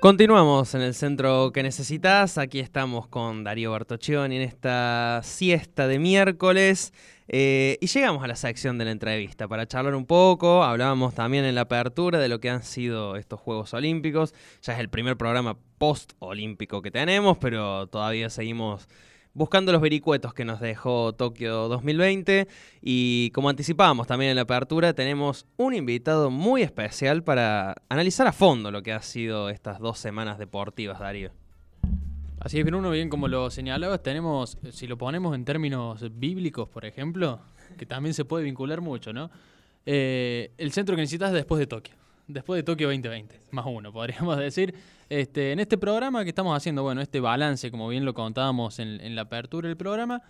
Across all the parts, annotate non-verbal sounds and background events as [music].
Continuamos en el centro que necesitas. Aquí estamos con Darío Bartochioni en esta siesta de miércoles. Eh, y llegamos a la sección de la entrevista para charlar un poco. Hablábamos también en la apertura de lo que han sido estos Juegos Olímpicos. Ya es el primer programa post-olímpico que tenemos, pero todavía seguimos buscando los vericuetos que nos dejó Tokio 2020 y como anticipábamos también en la apertura, tenemos un invitado muy especial para analizar a fondo lo que ha sido estas dos semanas deportivas, Darío. Así es, uno bien como lo señalabas, tenemos, si lo ponemos en términos bíblicos, por ejemplo, que también se puede vincular mucho, ¿no? Eh, el centro que necesitas después de Tokio después de Tokio 2020, más uno, podríamos [laughs] decir. Este, en este programa que estamos haciendo, bueno, este balance, como bien lo contábamos en, la apertura del programa,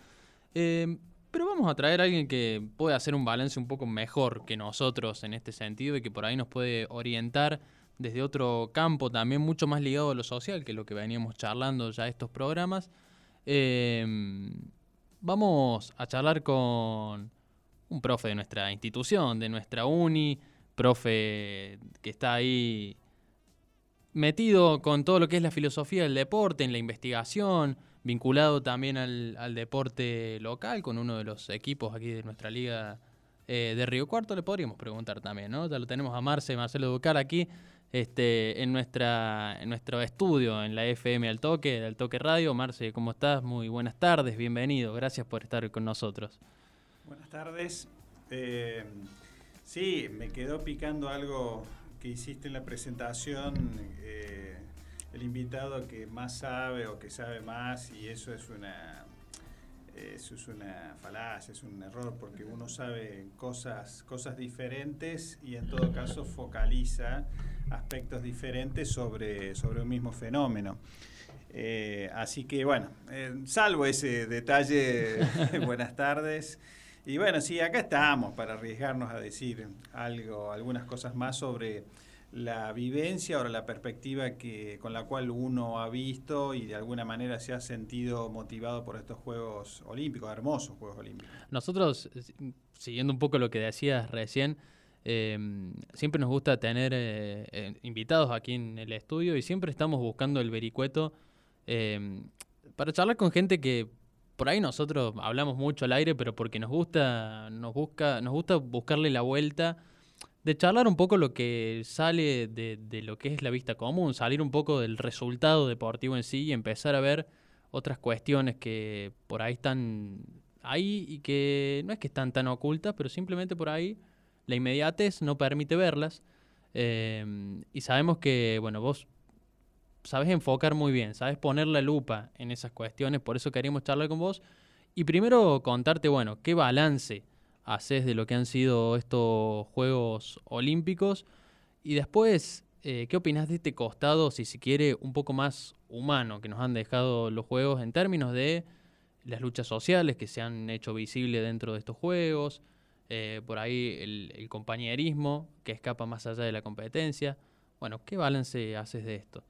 eh, pero vamos a traer a alguien que puede hacer un balance un poco mejor que nosotros en este sentido y que por ahí nos puede orientar desde otro campo también mucho más ligado a lo social que lo que veníamos charlando ya estos programas. Eh, vamos a charlar con un profe de nuestra institución, de nuestra uni, profe que está ahí metido con todo lo que es la filosofía del deporte, en la investigación, vinculado también al, deporte local, con uno de los equipos aquí de nuestra liga eh, de Río Cuarto, le podríamos preguntar también, ¿no? Ya lo tenemos a Marce, Marcelo Ducar aquí, este, en, nuestra, en nuestro estudio, en la FM Al Toque, del Toque Radio. Marce, ¿cómo estás? Muy buenas tardes, bienvenido, gracias por estar con nosotros. Buenas tardes. Eh, Sí, me quedó picando algo que hiciste en la presentación, eh, el invitado que más sabe o que sabe más, y eso es una, eso es una falacia, es un error, porque uno sabe cosas, cosas diferentes y en todo caso focaliza aspectos diferentes sobre, sobre un mismo fenómeno. Eh, así que bueno, eh, salvo ese detalle, [laughs] buenas tardes. Y bueno, sí, acá estamos para arriesgarnos a decir algo, algunas cosas más sobre la vivencia o la perspectiva que, con la cual uno ha visto y de alguna manera se ha sentido motivado por estos Juegos Olímpicos, hermosos Juegos Olímpicos. Nosotros, siguiendo un poco lo que decías recién, em, siempre nos gusta tener eh, eh, invitados aquí en el estudio y siempre estamos buscando el vericueto em, para charlar con gente que por ahí nosotros hablamos mucho al aire, pero porque nos gusta, nos busca, nos gusta buscarle la vuelta de charlar un poco lo que sale de, lo que es la vista común, salir un poco del resultado deportivo en sí y empezar a ver otras cuestiones que por ahí están ahí y que no es que están tan ocultas, pero simplemente por ahí la inmediatez no permite verlas. Eh, y sabemos que, bueno, vos sabes enfocar muy bien, sabes poner la lupa en esas cuestiones, por eso queríamos charlar con vos. Y primero contarte, bueno, qué balance haces de lo que han sido estos Juegos Olímpicos y después, eh, ¿qué opinas de este costado, si se quiere, un poco más humano que nos han dejado los Juegos en términos de las luchas sociales que se han hecho visibles dentro de estos Juegos, eh, por ahí el compañerismo que escapa más allá de la competencia? Bueno, ¿qué balance haces de esto?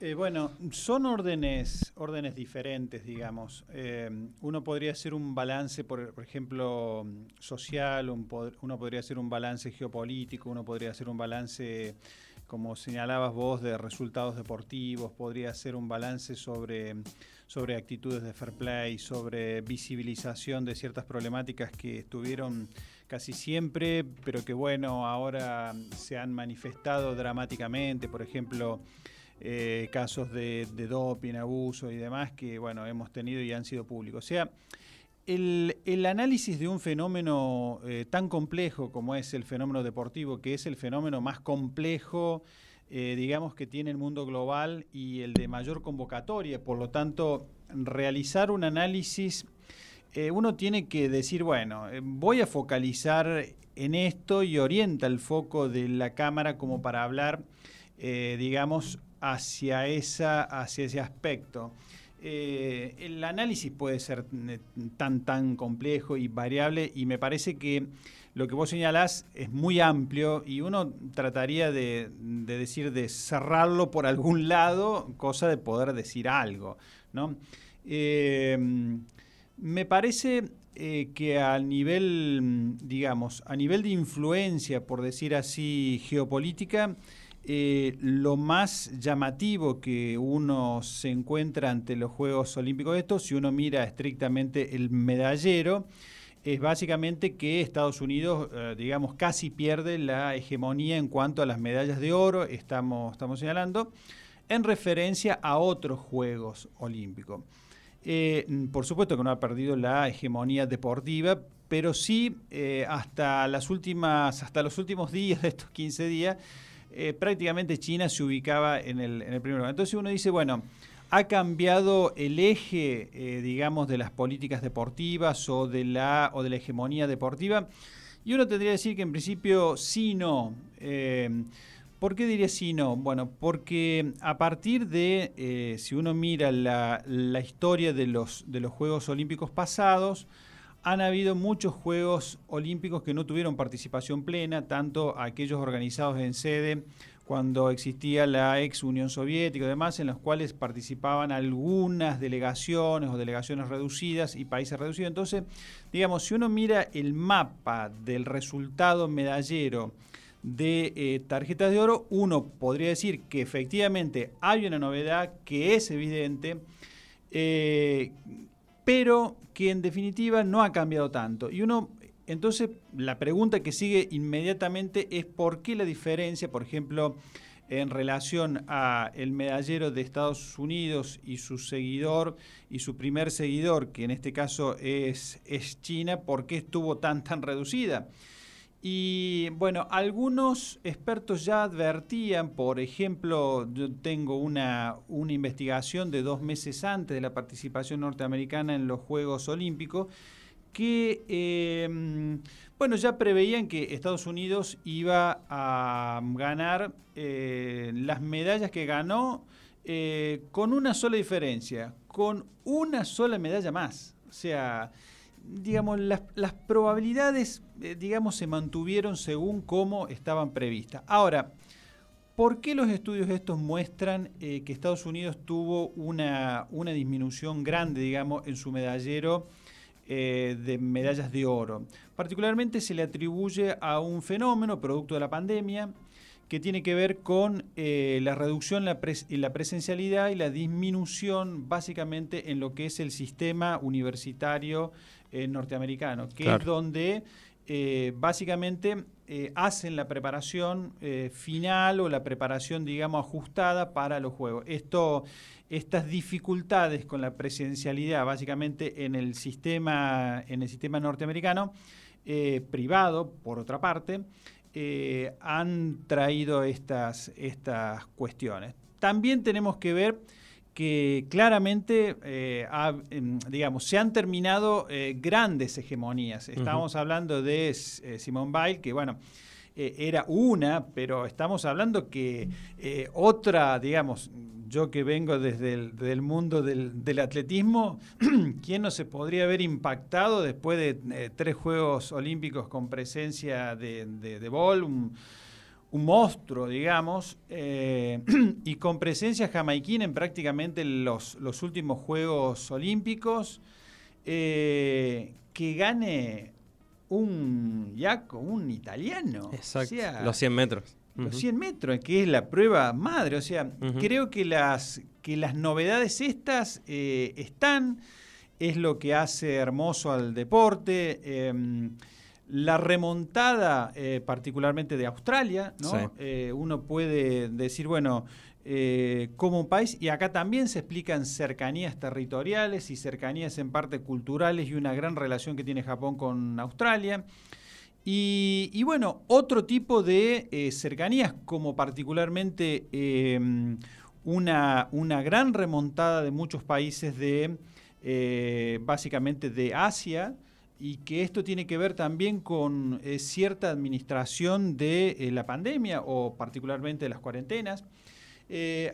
Eh, bueno, son órdenes, órdenes diferentes, digamos. Eh, uno podría hacer un balance, por, ejemplo, social, uno podría hacer un balance geopolítico, uno podría hacer un balance, como señalabas vos, de resultados deportivos, podría hacer un balance sobre, sobre actitudes de fair play, sobre visibilización de ciertas problemáticas que estuvieron casi siempre, pero que bueno, ahora se han manifestado dramáticamente, por ejemplo, eh, casos de, doping, abuso y demás que bueno, hemos tenido y han sido públicos. O sea, el, análisis de un fenómeno eh, tan complejo como es el fenómeno deportivo, que es el fenómeno más complejo eh, digamos, que tiene el mundo global y el de mayor convocatoria. Por lo tanto, realizar un análisis, uno tiene que decir, bueno, voy a focalizar en esto y orienta el foco de la cámara como para hablar, digamos, hacia, esa, hacia ese aspecto. el análisis puede ser tan, tan complejo y variable y me parece que lo que vos señalás es muy amplio y uno trataría de, decir, de cerrarlo por algún lado, cosa de poder decir algo. ¿no? Eh, me parece eh, que a nivel, digamos, a nivel de influencia, por decir así, geopolítica, eh, lo más llamativo que uno se encuentra ante los Juegos Olímpicos estos, si uno mira estrictamente el medallero, es básicamente que Estados Unidos, eh, digamos, casi pierde la hegemonía en cuanto a las medallas de oro, estamos, estamos señalando, en referencia a otros Juegos Olímpicos. Eh, por supuesto que no ha perdido la hegemonía deportiva, pero sí hasta, las últimas, hasta los últimos días de estos 15 días, prácticamente China se ubicaba en el, primer lugar. Entonces uno dice, bueno, ha cambiado el eje, eh, digamos, de las políticas deportivas o de, la, o de la hegemonía deportiva. Y uno tendría que decir que en principio sí no. Eh, ¿Por qué diría sí no? Bueno, porque a partir de, eh, si uno mira la, la, historia de los, de los Juegos Olímpicos pasados, han habido muchos Juegos Olímpicos que no tuvieron participación plena, tanto aquellos organizados en sede cuando existía la ex Unión Soviética y demás, en los cuales participaban algunas delegaciones o delegaciones reducidas y países reducidos. Entonces, digamos, si uno mira el mapa del resultado medallero de eh, tarjetas de oro, uno podría decir que efectivamente hay una novedad que es evidente, eh, pero que en definitiva no ha cambiado tanto. Y uno entonces, la pregunta que sigue inmediatamente es por qué la diferencia, por ejemplo, en relación a el medallero de Estados Unidos y su seguidor y su primer seguidor, que en este caso es, es China, ¿por qué estuvo tan tan reducida? Y bueno, algunos expertos ya advertían, por ejemplo, yo tengo una, una investigación de dos meses antes de la participación norteamericana en los Juegos Olímpicos, que, em, bueno, ya preveían que Estados Unidos iba a ganar eh, las medallas que ganó eh, con una sola diferencia, con una sola medalla más. O sea, digamos, las, las probabilidades, eh, digamos, se mantuvieron según cómo estaban previstas. Ahora, ¿Por qué los estudios estos muestran que Estados Unidos tuvo una, una disminución grande, digamos, en su medallero eh, de medallas de oro. Particularmente se le atribuye a un fenómeno producto de la pandemia que tiene que ver con eh, la reducción en la, presencialidad y la disminución básicamente en lo que es el sistema universitario eh, norteamericano, que es donde básicamente hacen la preparación final o la preparación, digamos, ajustada para los juegos. Estas dificultades con la presencialidad, básicamente en el sistema, en el sistema norteamericano, eh, privado, por otra parte, eh, han traído estas, estas cuestiones. También tenemos que ver que claramente, eh, em, digamos, se han terminado grandes hegemonías. Estamos hablando de Simone Weil, que bueno, era una, pero estamos hablando que otra, digamos, yo que vengo desde el mundo del, atletismo, [clears throat] ¿quién no se podría haber impactado después de eh, tres Juegos Olímpicos con presencia de, de, un, monstruo, digamos, eh, [clears throat] y con presencia jamaiquina en prácticamente los, los últimos Juegos Olímpicos, eh, que gane un yaco, un italiano. Exacto, los 100 metros los 100 metros, que es la prueba madre. O sea, creo que las, que las novedades estas eh, están, es lo que hace hermoso al deporte. La remontada, eh, particularmente de Australia, ¿no? Eh, uno puede decir, bueno, como un país, y acá también se explican cercanías territoriales y cercanías en parte culturales y una gran relación que tiene Japón con Australia. Y, bueno, otro tipo de eh, cercanías, como particularmente em, una, una, gran remontada de muchos países de, eh, básicamente de Asia, y que esto tiene que ver también con eh, cierta administración de la pandemia o particularmente de las cuarentenas.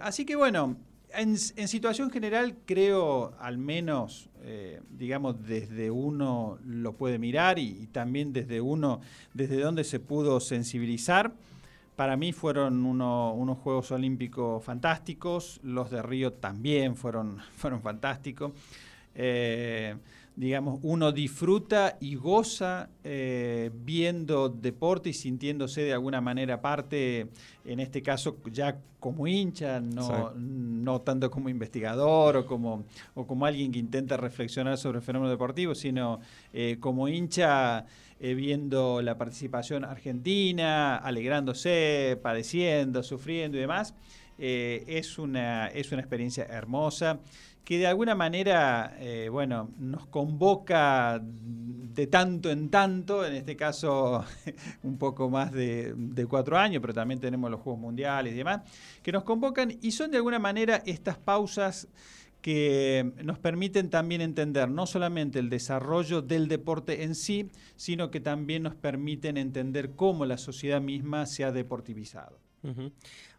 así que bueno, en, situación general creo, al menos, eh, digamos, desde uno lo puede mirar y, también desde uno, desde donde se pudo sensibilizar. Para mí fueron unos Juegos Olímpicos fantásticos, los de Río también fueron, [laughs] fueron fantásticos. Digamos, uno disfruta y goza eh, viendo deporte y sintiéndose de alguna manera parte, en este caso ya como hincha, no, no tanto como investigador o como, o como alguien que intenta reflexionar sobre el fenómeno deportivo, sino eh, como hincha eh, viendo la participación argentina, alegrándose, padeciendo, sufriendo y demás. es, una, es una experiencia hermosa que de alguna manera, eh, bueno, nos convoca de tanto en tanto, en este caso [laughs] un poco más de, cuatro años, pero también tenemos los Juegos Mundiales y demás, que nos convocan y son de alguna manera estas pausas que nos permiten también entender no solamente el desarrollo del deporte en sí, sino que también nos permiten entender cómo la sociedad misma se ha deportivizado.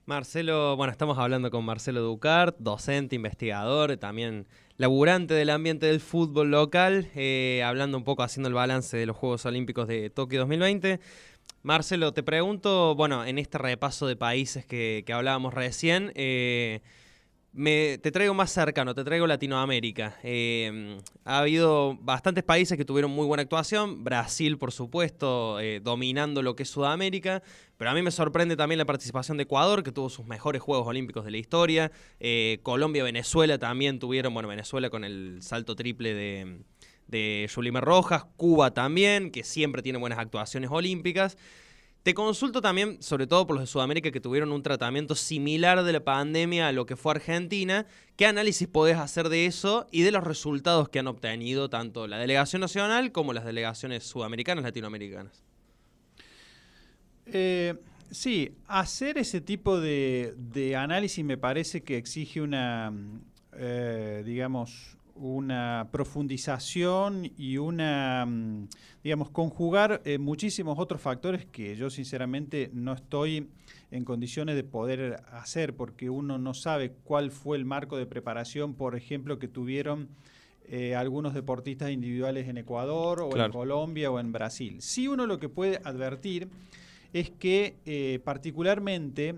Marcelo, bueno, estamos hablando con Marcelo Ducart, docente, investigador, también laburante del ambiente del fútbol local, eh, hablando un poco, haciendo el balance de los Juegos Olímpicos de Tokio 2020. Marcelo, te pregunto, bueno, en este repaso de países que, hablábamos recién, eh, te traigo más cercano, te traigo Latinoamérica. Eh, ha habido bastantes países que tuvieron muy buena actuación, Brasil por supuesto dominando lo que es Sudamérica, pero a mí me sorprende también la participación de Ecuador, que tuvo sus mejores Juegos Olímpicos de la historia, eh, Colombia, Venezuela también tuvieron, bueno, Venezuela con el salto triple de, de Rojas, Cuba también, que siempre tiene buenas actuaciones olímpicas. Te consulto también, sobre todo por los de Sudamérica que tuvieron un tratamiento similar de la pandemia a lo que fue Argentina. ¿Qué análisis podés hacer de eso y de los resultados que han obtenido tanto la delegación nacional como las delegaciones sudamericanas, latinoamericanas? Eh, sí, hacer ese tipo de, análisis me parece que exige una, eh, digamos, una profundización y una, mm, digamos, conjugar eh, muchísimos otros factores que yo sinceramente no estoy en condiciones de poder hacer porque uno no sabe cuál fue el marco de preparación, por ejemplo, que tuvieron eh, algunos deportistas individuales en Ecuador o en Colombia o en Brasil. Sí uno lo que puede advertir es que eh, particularmente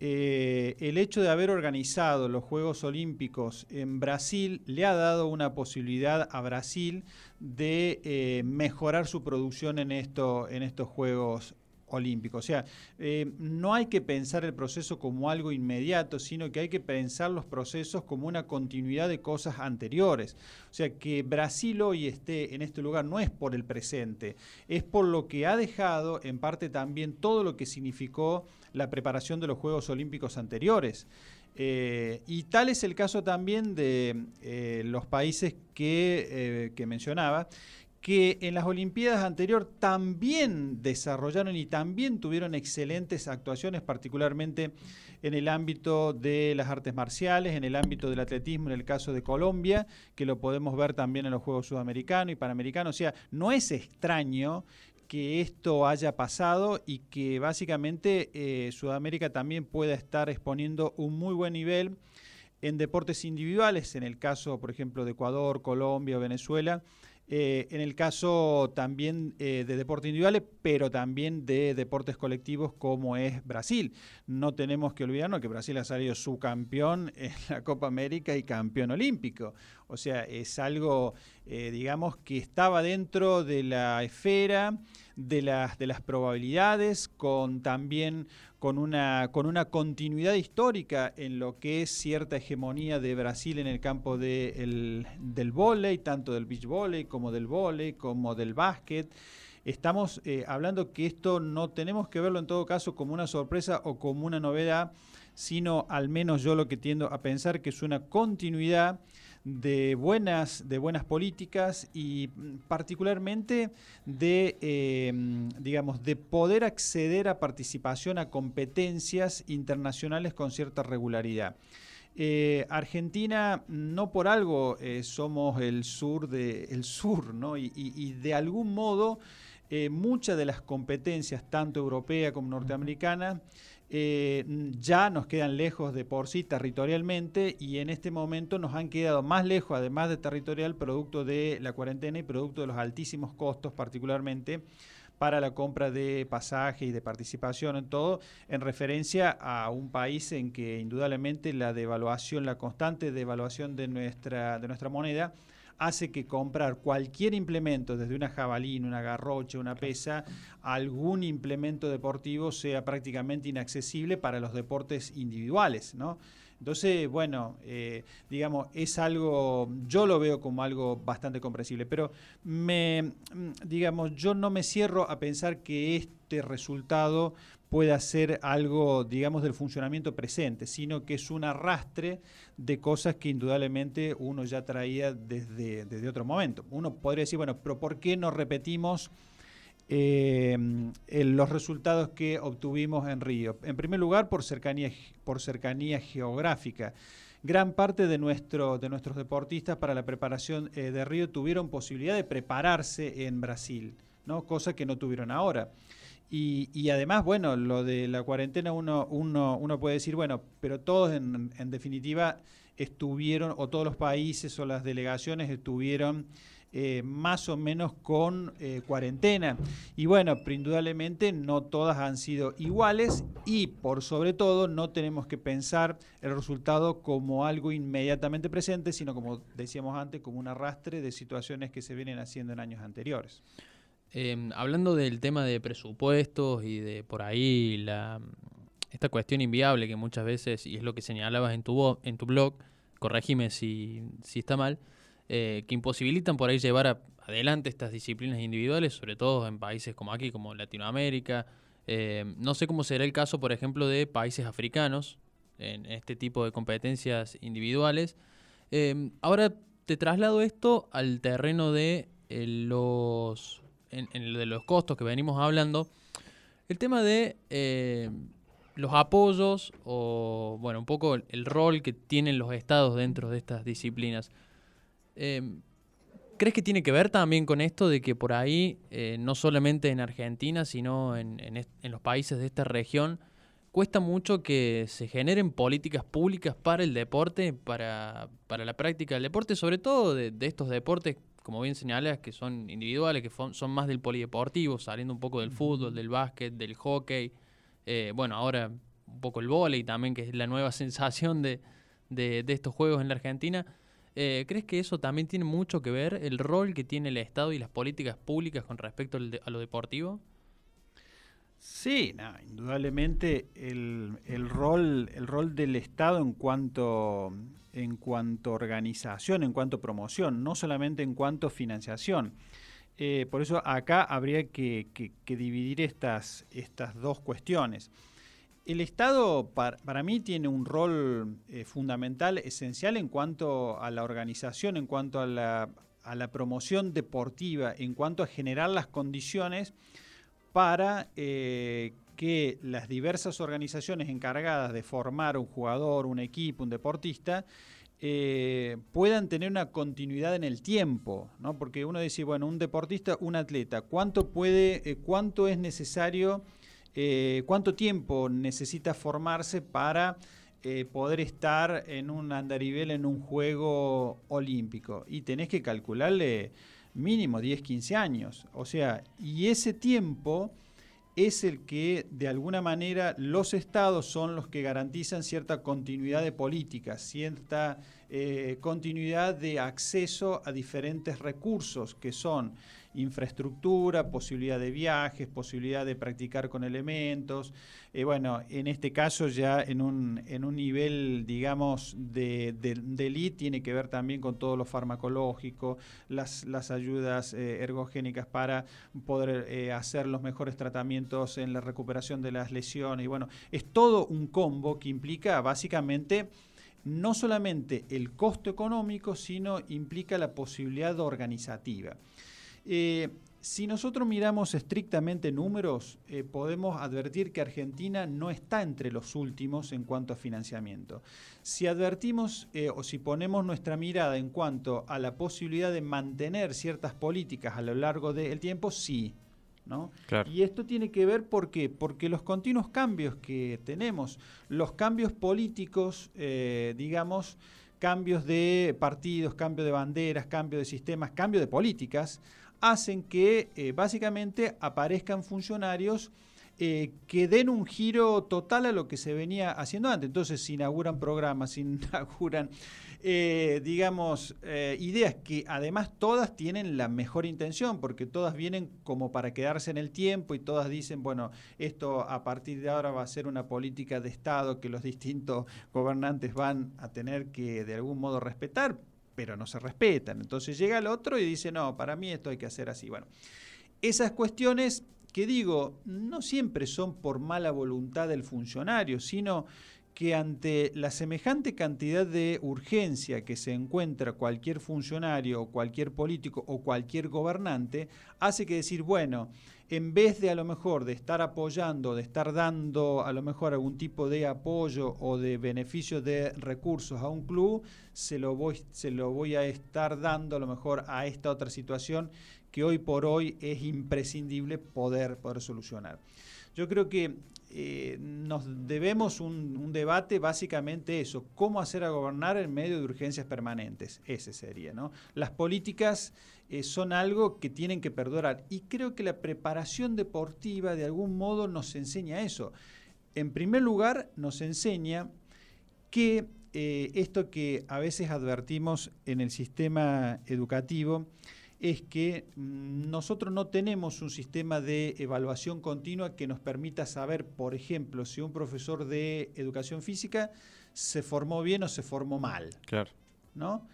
eh, el hecho de haber organizado los Juegos Olímpicos en Brasil le ha dado una posibilidad a Brasil de eh, mejorar su producción en, en estos Juegos olímpico. O sea, eh, no hay que pensar el proceso como algo inmediato, sino que hay que pensar los procesos como una continuidad de cosas anteriores. O sea, que Brasil hoy esté en este lugar no es por el presente, es por lo que ha dejado en parte también todo lo que significó la preparación de los Juegos Olímpicos anteriores. Eh, y tal es el caso también de eh, los países que, que mencionaba, que en las Olimpiadas anteriores también desarrollaron y también tuvieron excelentes actuaciones, particularmente en el ámbito de las artes marciales, en el ámbito del atletismo, en el caso de Colombia, que lo podemos ver también en los Juegos Sudamericanos y Panamericanos. O sea, no es extraño que esto haya pasado y que básicamente eh, Sudamérica también pueda estar exponiendo un muy buen nivel en deportes individuales, en el caso, por ejemplo, de Ecuador, Colombia o Venezuela, eh, en el caso también eh, de deportes individuales, pero también de deportes colectivos como es Brasil. No tenemos que olvidarnos que Brasil ha salido subcampeón en la Copa América y campeón olímpico. O sea, es algo, eh, digamos, que estaba dentro de la esfera de las, de las probabilidades, con también con una, con una continuidad histórica en lo que es cierta hegemonía de Brasil en el campo del vóley, tanto del beach volley como del vóley, como del básquet. Estamos eh, hablando que esto no tenemos que verlo en todo caso como una sorpresa o como una novedad, sino al menos yo lo que tiendo a pensar que es una continuidad de buenas, de buenas políticas y mm, particularmente de, eh, digamos, de poder acceder a participación a competencias internacionales con cierta regularidad. Eh, Argentina, no por algo eh, somos el sur, de, el sur ¿no? y, de algún modo muchas de las competencias, tanto europea como norteamericana, eh, ya nos quedan lejos de por sí territorialmente y en este momento nos han quedado más lejos, además de territorial, producto de la cuarentena y producto de los altísimos costos, particularmente para la compra de pasaje y de participación en todo, en referencia a un país en que indudablemente la devaluación, la constante devaluación de nuestra, de nuestra moneda, hace que comprar cualquier implemento, desde una jabalina, una garrocha, una pesa, algún implemento deportivo sea prácticamente inaccesible para los deportes individuales, ¿no? Entonces, bueno, eh, digamos, es algo, yo lo veo como algo bastante comprensible, pero me, digamos, yo no me cierro a pensar que este resultado pueda ser algo, digamos, del funcionamiento presente, sino que es un arrastre de cosas que indudablemente uno ya traía desde, desde otro momento. Uno podría decir, bueno, pero ¿por qué no repetimos eh, los resultados que obtuvimos en Río? En primer lugar, por cercanía, por cercanía geográfica. Gran parte de, nuestro, de nuestros deportistas para la preparación eh, de Río tuvieron posibilidad de prepararse en Brasil, ¿no? cosa que no tuvieron ahora. Y, además, bueno, lo de la cuarentena uno, uno, uno puede decir, bueno, pero todos en, en, definitiva estuvieron, o todos los países o las delegaciones estuvieron eh, más o menos con eh, cuarentena. Y bueno, indudablemente no todas han sido iguales y por sobre todo no tenemos que pensar el resultado como algo inmediatamente presente, sino como decíamos antes, como un arrastre de situaciones que se vienen haciendo en años anteriores. Em, hablando del tema de presupuestos y de por ahí la, esta cuestión inviable que muchas veces, y es lo que señalabas en tu, en tu blog, corregime si, si está mal, eh, que imposibilitan por ahí llevar adelante estas disciplinas individuales, sobre todo en países como aquí, como Latinoamérica. Em, no sé cómo será el caso, por ejemplo, de países africanos en este tipo de competencias individuales. Em, ahora te traslado esto al terreno de eh, los en, lo de los costos que venimos hablando, el tema de eh, los apoyos o, bueno, un poco el, rol que tienen los estados dentro de estas disciplinas. Em, ¿Crees que tiene que ver también con esto de que por ahí, eh, no solamente en Argentina, sino en, los países de esta región, cuesta mucho que se generen políticas públicas para el deporte, para, la práctica del deporte, sobre todo de, de estos deportes como bien señalas, que son individuales, que son más del polideportivo, saliendo un poco del fútbol, del básquet, del hockey. Eh, bueno, ahora un poco el vóley también, que es la nueva [laughs] sensación de, estos juegos en la Argentina. Eh, ¿Crees que eso también tiene mucho que ver, el rol que tiene el Estado y las políticas públicas con respecto a lo deportivo? Sí, indudablemente el, rol, el rol del Estado en cuanto en cuanto organización, en cuanto promoción, no solamente en cuanto financiación. Eh, por eso acá habría que, dividir estas, estas, dos cuestiones. El Estado para, mí tiene un rol eh, fundamental, esencial en cuanto a la organización, en cuanto a la, a la, promoción deportiva, en cuanto a generar las condiciones para eh, que las diversas organizaciones encargadas de formar un jugador, un equipo, un deportista, eh, puedan tener una continuidad en el tiempo, ¿no? Porque uno dice, bueno, un deportista, un atleta, ¿cuánto puede, cuánto es necesario, eh, cuánto tiempo necesita formarse para poder estar en un andarivel en un juego olímpico? Y tenés que calcularle mínimo 10, 15 años. O sea, y ese tiempo es el que de alguna manera los estados son los que garantizan cierta continuidad de políticas, cierta eh, continuidad de acceso a diferentes recursos que son infraestructura, posibilidad de viajes, posibilidad de practicar con elementos. Eh, bueno, en este caso ya en un, en un nivel, digamos, de, de, elite tiene que ver también con todo lo farmacológico, las, las ayudas eh, ergogénicas para poder eh, hacer los mejores tratamientos en la recuperación de las lesiones. Y bueno, es todo un combo que implica básicamente no solamente el costo económico, sino implica la posibilidad organizativa. Eh, si nosotros miramos estrictamente números, eh, podemos advertir que Argentina no está entre los últimos en cuanto a financiamiento. Si advertimos eh, o si ponemos nuestra mirada en cuanto a la posibilidad de mantener ciertas políticas a lo largo del tiempo, sí. ¿no? Y esto tiene que ver ¿por qué? porque los continuos cambios que tenemos, los cambios políticos, eh, digamos, cambios de partidos, cambio de banderas, cambio de sistemas, cambio de políticas, hacen que eh, básicamente aparezcan funcionarios eh, que den un giro total a lo que se venía haciendo antes. Entonces se inauguran programas, se [laughs] inauguran, eh, digamos, ideas que además todas tienen la mejor intención, porque todas vienen como para quedarse en el tiempo y todas dicen, bueno, esto a partir de ahora va a ser una política de Estado que los distintos gobernantes van a tener que de algún modo respetar, pero no se respetan. Entonces llega el otro y dice, no, para mí esto hay que hacer así. Bueno, esas cuestiones que digo, no siempre son por mala voluntad del funcionario, sino que ante la semejante cantidad de urgencia que se encuentra cualquier funcionario cualquier político o cualquier gobernante, hace que decir, bueno, en vez de a lo mejor de estar apoyando, de estar dando a lo mejor algún tipo de apoyo o de beneficio de recursos a un club, se lo voy, se lo voy a estar dando a lo mejor a esta otra situación que hoy por hoy es imprescindible poder, poder solucionar. Yo creo que eh, nos debemos un, debate básicamente eso, cómo hacer a gobernar en medio de urgencias permanentes, ese sería, ¿no? Las políticas eh, son algo que tienen que perdurar y creo que la preparación deportiva de algún modo nos enseña eso. En primer lugar, nos enseña que eh, esto que a veces advertimos en el sistema educativo, es que mm, nosotros no tenemos un sistema de evaluación continua que nos permita saber, por ejemplo, si un profesor de educación física se formó bien o se formó mal. Claro. ¿no?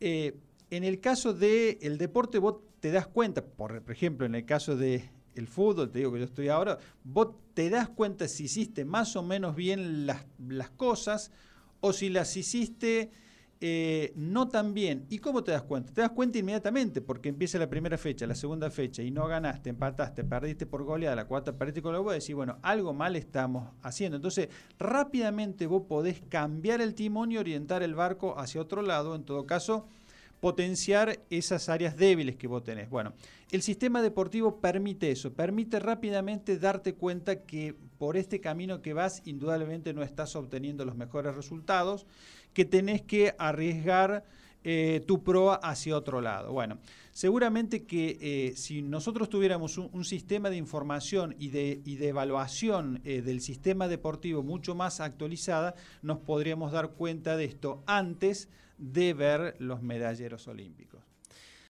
Eh, en el caso del deporte, vos te das cuenta, por, ejemplo, en el caso del el fútbol, te digo que yo estoy ahora, vos te das cuenta si hiciste más o menos bien las, las cosas o si las hiciste eh, no tan bien. ¿Y cómo te das cuenta? Te das cuenta inmediatamente, porque empieza la primera fecha, la segunda fecha, y no ganaste, empataste, perdiste por goleada, la cuarta perdiste con la vos, decís, bueno, algo mal estamos haciendo. Entonces, rápidamente vos podés cambiar el timón y orientar el barco hacia otro lado, en todo caso, potenciar esas áreas débiles que vos tenés. Bueno, el sistema deportivo permite eso, permite rápidamente darte cuenta que por este camino que vas, indudablemente no estás obteniendo los mejores resultados que tenés que arriesgar eh, tu proa hacia otro lado. Bueno, seguramente que eh, si nosotros tuviéramos un, sistema de información y de, de evaluación eh, del sistema deportivo mucho más actualizada, nos podríamos dar cuenta de esto antes de ver los medalleros olímpicos.